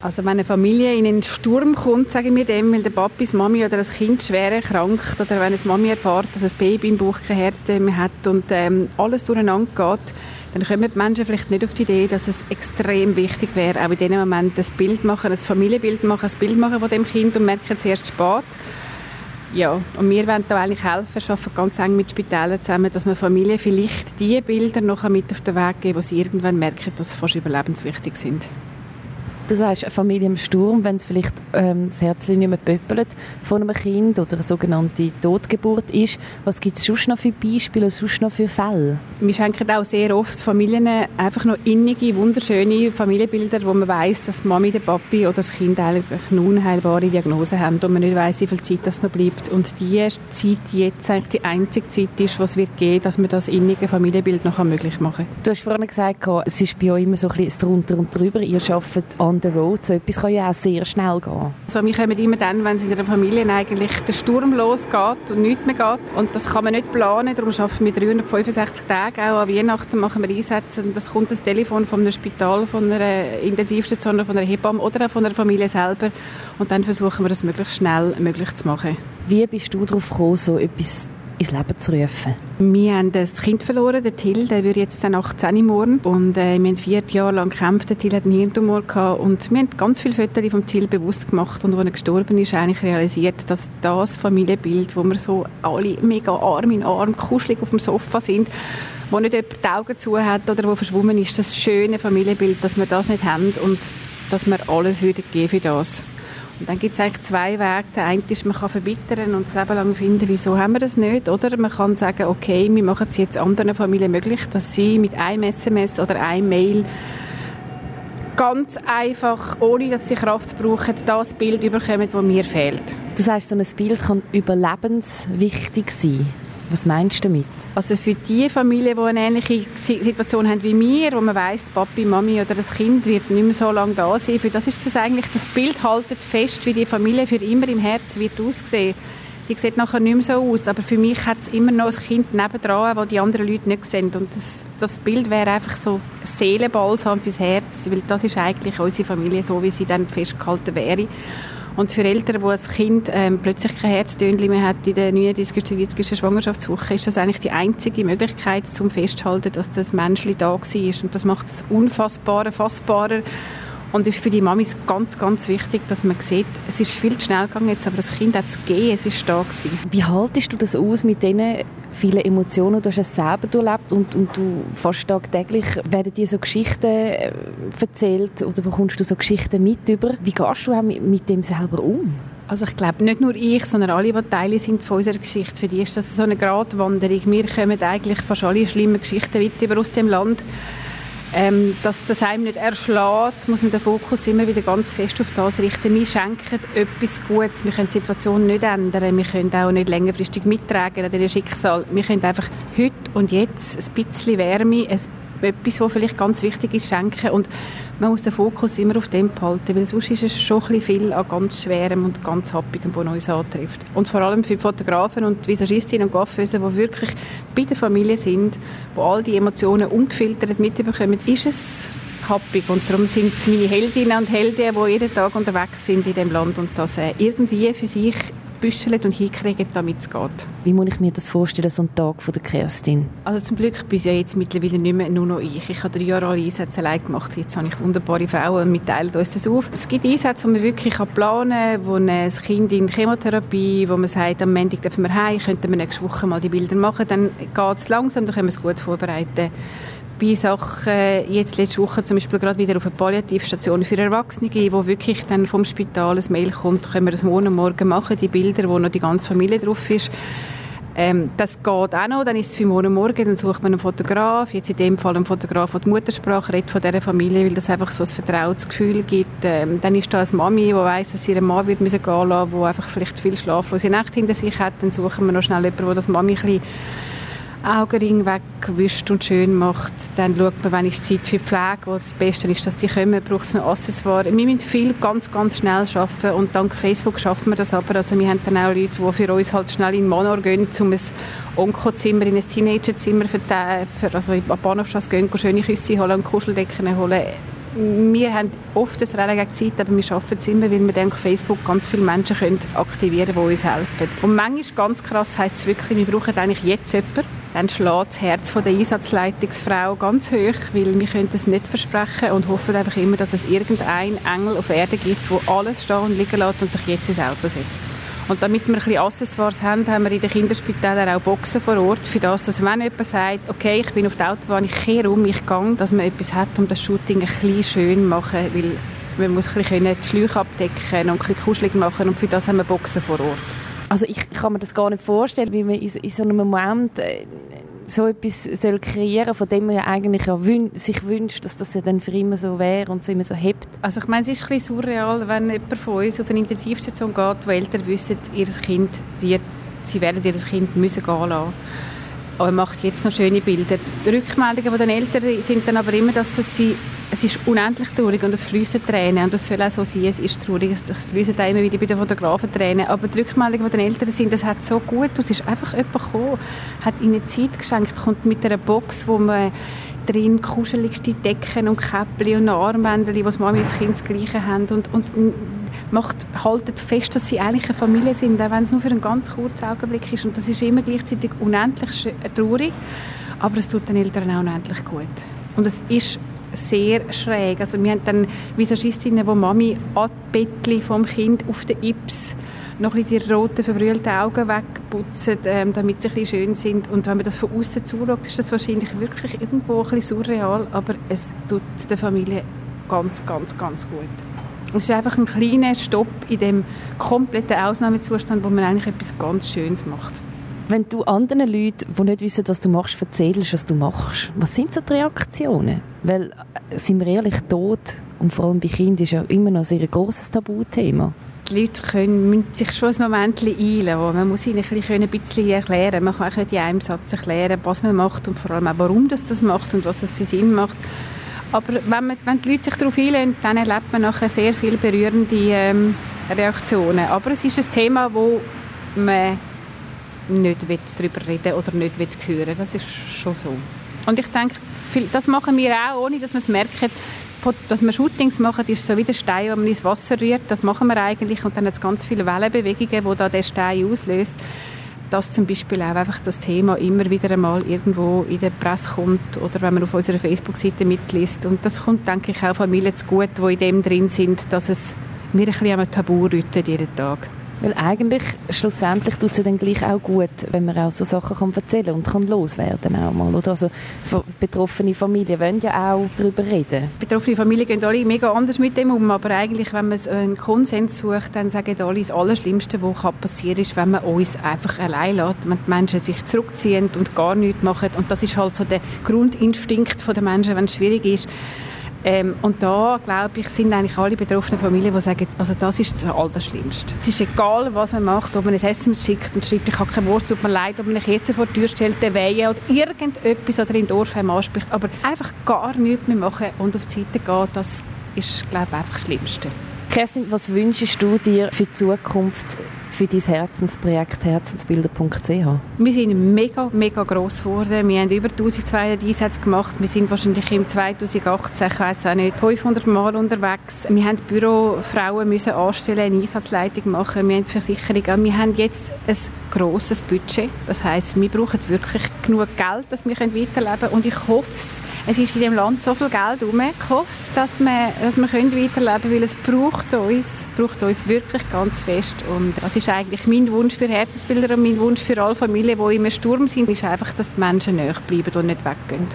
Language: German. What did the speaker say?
Also wenn eine Familie in einen Sturm kommt, sagen wir dem, weil der Papi, die Mami oder das Kind schwer erkrankt oder wenn eine Mami erfährt, dass ein Baby im Bauch kein Herz mehr hat und ähm, alles durcheinander geht, dann kommen die Menschen vielleicht nicht auf die Idee, dass es extrem wichtig wäre, auch in diesem Moment ein Bild machen, ein Familienbild machen, ein Bild machen von dem Kind und merken es erst spät. Ja, und wir wollen da eigentlich helfen, arbeiten ganz eng mit Spitälern zusammen, dass man Familien vielleicht die Bilder noch mit auf den Weg geben, wo sie irgendwann merken, dass sie fast überlebenswichtig sind. Du sagst, eine Familie im Sturm, wenn es vielleicht ähm, das Herz nicht mehr pöppelt von einem Kind oder eine sogenannte Totgeburt ist. Was gibt es sonst noch für Beispiele und sonst noch für Fälle? Wir schenken auch sehr oft Familien einfach noch innige, wunderschöne Familienbilder, wo man weiß, dass die Mami, der Papi oder das Kind eigentlich eine unheilbare Diagnose haben und man nicht weiß, wie viel Zeit das noch bleibt. Und die Zeit jetzt eigentlich die einzige Zeit ist, was wird geben, dass man das innige Familienbild noch möglich machen kann. Du hast vorhin gesagt, es ist bei euch immer so ein bisschen drunter und drüber. Ihr arbeitet an the road. So etwas kann ja auch sehr schnell gehen. Also wir kommen immer dann, wenn es in einer Familie eigentlich der Sturm losgeht und nichts mehr geht. Und das kann man nicht planen. Darum arbeiten wir 365 Tage. Auch an Weihnachten machen wir Einsätze. Und das kommt das Telefon von einem Spital, von einer Intensivstation, von einer Hebamme oder auch von einer Familie selber. Und dann versuchen wir das möglichst schnell möglich zu machen. Wie bist du darauf gekommen, so etwas ins Leben zu rufen? Wir haben ein Kind verloren, den Till, der wird jetzt dann 18 morgen und äh, wir haben vier Jahre lang gekämpft, der Till hat einen Hirntumor gehabt und wir haben ganz viele Fotos vom Till bewusst gemacht und als er gestorben ist, eigentlich realisiert, dass das Familienbild, wo wir so alle mega Arm in Arm kuschelig auf dem Sofa sind, wo nicht jemand die Augen zu hat oder wo verschwommen ist, das schöne Familienbild, dass wir das nicht haben und dass wir alles würden geben für das. Und dann gibt es eigentlich zwei Wege. Der eine ist, man kann verbittern und das Leben lang finden, wieso haben wir das nicht? Oder man kann sagen, okay, wir machen es jetzt anderen Familien möglich, dass sie mit einem SMS oder einem Mail ganz einfach, ohne dass sie Kraft brauchen, das Bild überkommen, das mir fehlt. Du sagst, so ein Bild kann überlebenswichtig sein. Was meinst du damit? Also für die Familien, die eine ähnliche Situation haben wie wir, wo man weiß, Papi, Mami oder das Kind wird nicht mehr so lange da sein, für das ist das eigentlich, das Bild haltet fest, wie die Familie für immer im Herzen wird aussehen. Die sieht nachher nicht mehr so aus, aber für mich hat es immer noch ein Kind nebendran, das die anderen Leute nicht sehen. Und das, das Bild wäre einfach so Seelenbalsam fürs Herz, weil das ist eigentlich unsere Familie, so wie sie dann festgehalten wäre. Und für Eltern, wo das Kind ähm, plötzlich kein Herztönchen mehr hat in der 39. oder Schwangerschaftswoche, ist das eigentlich die einzige Möglichkeit zum Festhalten, dass das Menschli da war. Und das macht es unfassbarer, fassbarer und ist für die Mamis ganz, ganz wichtig, dass man sieht, es ist viel zu schnell gegangen jetzt, aber das Kind hat es gegeben, es ist da gewesen. Wie haltest du das aus mit diesen vielen Emotionen? Du hast es selber erlebt und, und du fast tagtäglich werden dir so Geschichten äh, erzählt oder bekommst du so Geschichten mit über? Wie gehst du auch mit, mit dem selber um? Also ich glaube, nicht nur ich, sondern alle, die Teile sind von unserer Geschichte, für die ist das so eine Gratwanderung. Wir kommen eigentlich fast alle schlimmen Geschichten weiter aus dem Land ähm, dass das einem nicht erschlägt, muss man den Fokus immer wieder ganz fest auf das richten. Wir schenken etwas Gutes. Wir können die Situation nicht ändern. Wir können auch nicht längerfristig mittragen an diesem Schicksal. Wir können einfach heute und jetzt ein bisschen Wärme, ein etwas, was vielleicht ganz wichtig ist, schenken. Und man muss den Fokus immer auf dem behalten, weil sonst ist es schon ein viel an ganz Schwerem und ganz Happigem, was uns antrifft. Und vor allem für die Fotografen und Visagistinnen und Coiffeusen, die wirklich bei der Familie sind, die all die Emotionen ungefiltert mitbekommen, ist es happig. Und darum sind es meine Heldinnen und Helden, die jeden Tag unterwegs sind in dem Land und das äh, irgendwie für sich büschelt und hinkriegen, damit es geht. Wie muss ich mir das vorstellen, so ein Tag von der Kerstin? Also zum Glück bin ich ja jetzt mittlerweile nicht mehr nur noch ich. Ich habe drei Jahre alle Einsätze allein gemacht. Jetzt habe ich wunderbare Frauen und wir teilen uns das auf. Es gibt Einsätze, die man wirklich planen kann, wo ein Kind in Chemotherapie, wo man sagt, am Montag dürfen wir heim, könnten wir nächste Woche mal die Bilder machen. Dann geht es langsam, dann können wir es gut vorbereiten bei Sachen, jetzt letzte Woche zum Beispiel gerade wieder auf eine Palliativstation für Erwachsene, wo wirklich dann vom Spital ein Mail kommt, können wir das morgen morgen machen, die Bilder, wo noch die ganze Familie drauf ist. Ähm, das geht auch noch, dann ist es für morgen morgen, dann sucht man einen Fotograf, jetzt in dem Fall einen Fotograf, der die Muttersprache redet von dieser Familie, weil das einfach so ein vertrautes Gefühl gibt. Ähm, dann ist da eine Mami, die weiss, dass sie ihren Mann wird müssen gehen lassen, die einfach vielleicht viel schlaflose Nächte hinter sich hat, dann suchen wir noch schnell jemanden, der das Mami ein bisschen Augenring wegwischt und schön macht. Dann schaut man, wann ist Zeit für Pflege, wo das Beste ist, dass die kommen, braucht es noch Accessoires. Wir müssen viel ganz, ganz schnell arbeiten und dank Facebook schaffen wir das aber. Also wir haben dann auch Leute, die für uns halt schnell in den Manor gehen, um ein Onkozimmer in ein Teenagerzimmer für, für also in die Bahnhofstrasse gehen, schöne Küsse holen und Kuscheldecken holen wir haben oft ein Rennen gegen Zeit, aber wir schaffen es immer, weil wir dann auf Facebook ganz viele Menschen aktivieren können, die uns helfen. Und manchmal, ganz krass, heisst es wirklich, wir brauchen eigentlich jetzt jemanden, dann schlägt das Herz von der Einsatzleitungsfrau ganz hoch, weil wir können es nicht versprechen und hoffen einfach immer, dass es irgendeinen Engel auf Erde gibt, der alles stehen und liegen lässt und sich jetzt ins Auto setzt. Und damit wir ein bisschen Accessoires haben, haben wir in den Kinderspitälern auch Boxen vor Ort, für das, dass wenn jemand sagt, okay, ich bin auf der Autobahn, ich kehre um, ich gehe, dass man etwas hat, um das Shooting ein bisschen schön zu machen, weil man muss ein bisschen die Schläuche abdecken und ein bisschen kuschelig machen und für das haben wir Boxen vor Ort. Also ich kann mir das gar nicht vorstellen, wie man in, so einem Moment äh, so etwas soll kreieren von dem man ja eigentlich ja wün sich wünscht, dass das ja dann für immer so wäre und so immer so hebt. Also ich meine, es ist ein bisschen surreal, wenn jemand von uns auf eine Intensivstation geht, wo Eltern wissen, ihr Kind wird, sie werden ihr Kind müssen gehen lassen. Aber macht jetzt noch schöne Bilder. Die Rückmeldungen von den Eltern sind dann aber immer, dass das sie es ist unendlich traurig und es fließen Tränen. Und das soll auch so sein, es ist traurig, es fließen immer wieder bei den Fotografen Tränen, aber die Rückmeldungen von den Eltern sind, das hat so gut, es ist einfach jemand gekommen, hat ihnen Zeit geschenkt, kommt mit einer Box, wo man drin kuscheligste Decken und Käppchen und Armbänder, die Mami und das Kind das Gleiche haben und, und macht, haltet fest, dass sie eigentlich eine Familie sind, auch wenn es nur für einen ganz kurzen Augenblick ist und das ist immer gleichzeitig unendlich traurig, aber es tut den Eltern auch unendlich gut. Und es ist sehr schräg. Also wir haben dann Visagistinnen, die Mami Bettli vom Kind auf den Ips noch ein die roten, verbrüllten Augen wegputzen, ähm, damit sie ein schön sind. Und wenn man das von außen zuschaut, ist das wahrscheinlich wirklich irgendwo ein bisschen surreal, aber es tut der Familie ganz, ganz, ganz gut. Es ist einfach ein kleiner Stopp in dem kompletten Ausnahmezustand, wo man eigentlich etwas ganz Schönes macht. Wenn du anderen Leuten, die nicht wissen, was du machst, erzählst, was du machst, was sind so die Reaktionen? Weil, äh, sind wir ehrlich, Tod und vor allem bei Kindern ist ja immer noch ein sehr grosses Tabuthema. Die Leute können, müssen sich schon ein Moment einlassen. Man muss ihnen ein bisschen erklären. Man kann auch in einem Satz erklären, was man macht und vor allem auch, warum das, das macht und was das für Sinn macht. Aber wenn, man, wenn die Leute sich darauf einlassen, dann erlebt man nachher sehr viele berührende ähm, Reaktionen. Aber es ist ein Thema, wo man nicht darüber reden oder nicht hören Das ist schon so. Und ich denke, das machen wir auch, ohne dass wir es merken. Dass wir Shootings machen, ist so wie der Stein, den man ins Wasser rührt. Das machen wir eigentlich. Und dann hat es ganz viele Wellenbewegungen, die da der Stein auslöst. Dass zum Beispiel auch einfach das Thema immer wieder einmal irgendwo in der Presse kommt oder wenn man auf unserer Facebook-Seite mitliest. Und das kommt, denke ich, auch Familien zu gut, die in dem drin sind, dass es mir ein bisschen am Tabu rüttet jeden Tag. Weil eigentlich, schlussendlich tut es dann gleich auch gut, wenn man auch so Sachen kann erzählen und kann loswerden auch mal, oder? Also betroffene Familien wollen ja auch darüber reden. Betroffene Familien gehen alle mega anders mit dem um, aber eigentlich, wenn man einen Konsens sucht, dann sagen alle, das Allerschlimmste, was passieren ist, wenn man uns einfach allein lässt, wenn die Menschen sich zurückziehen und gar nichts machen. Und das ist halt so der Grundinstinkt der Menschen, wenn es schwierig ist ähm, und da, glaube ich, sind eigentlich alle betroffenen Familien, die sagen, also das ist das Allerschlimmste. Es ist egal, was man macht, ob man ein SMS schickt und schreibt, ich habe keine Wurst, tut mir leid, ob man eine Kerze vor die Tür stellt, eine Weihe oder irgendetwas oder im Dorf anspricht, aber einfach gar nichts mehr machen und auf die Seite gehen, das ist, glaube ich, einfach das Schlimmste. Kerstin, was wünschst du dir für die Zukunft für dein Herzensprojekt herzensbilder.ch? Wir sind mega, mega gross geworden. Wir haben über 1200 Einsätze gemacht. Wir sind wahrscheinlich im 2018, ich weiß auch nicht, 500 Mal unterwegs. Wir haben Bürofrauen müssen anstellen, eine Einsatzleitung machen. Wir haben Versicherungen. Wir haben jetzt ein grosses Budget. Das heisst, wir brauchen wirklich genug Geld, dass wir weiterleben können. Und ich hoffe es, es ist in dem Land so viel Geld herum. Ich hoffe es, dass wir, dass wir weiterleben können, weil es braucht uns. Es braucht uns wirklich ganz fest. Und das ist eigentlich mein Wunsch für Herzensbilder und mein Wunsch für alle Familien, die im Sturm sind, ist einfach, dass die Menschen näher bleiben und nicht weggehen.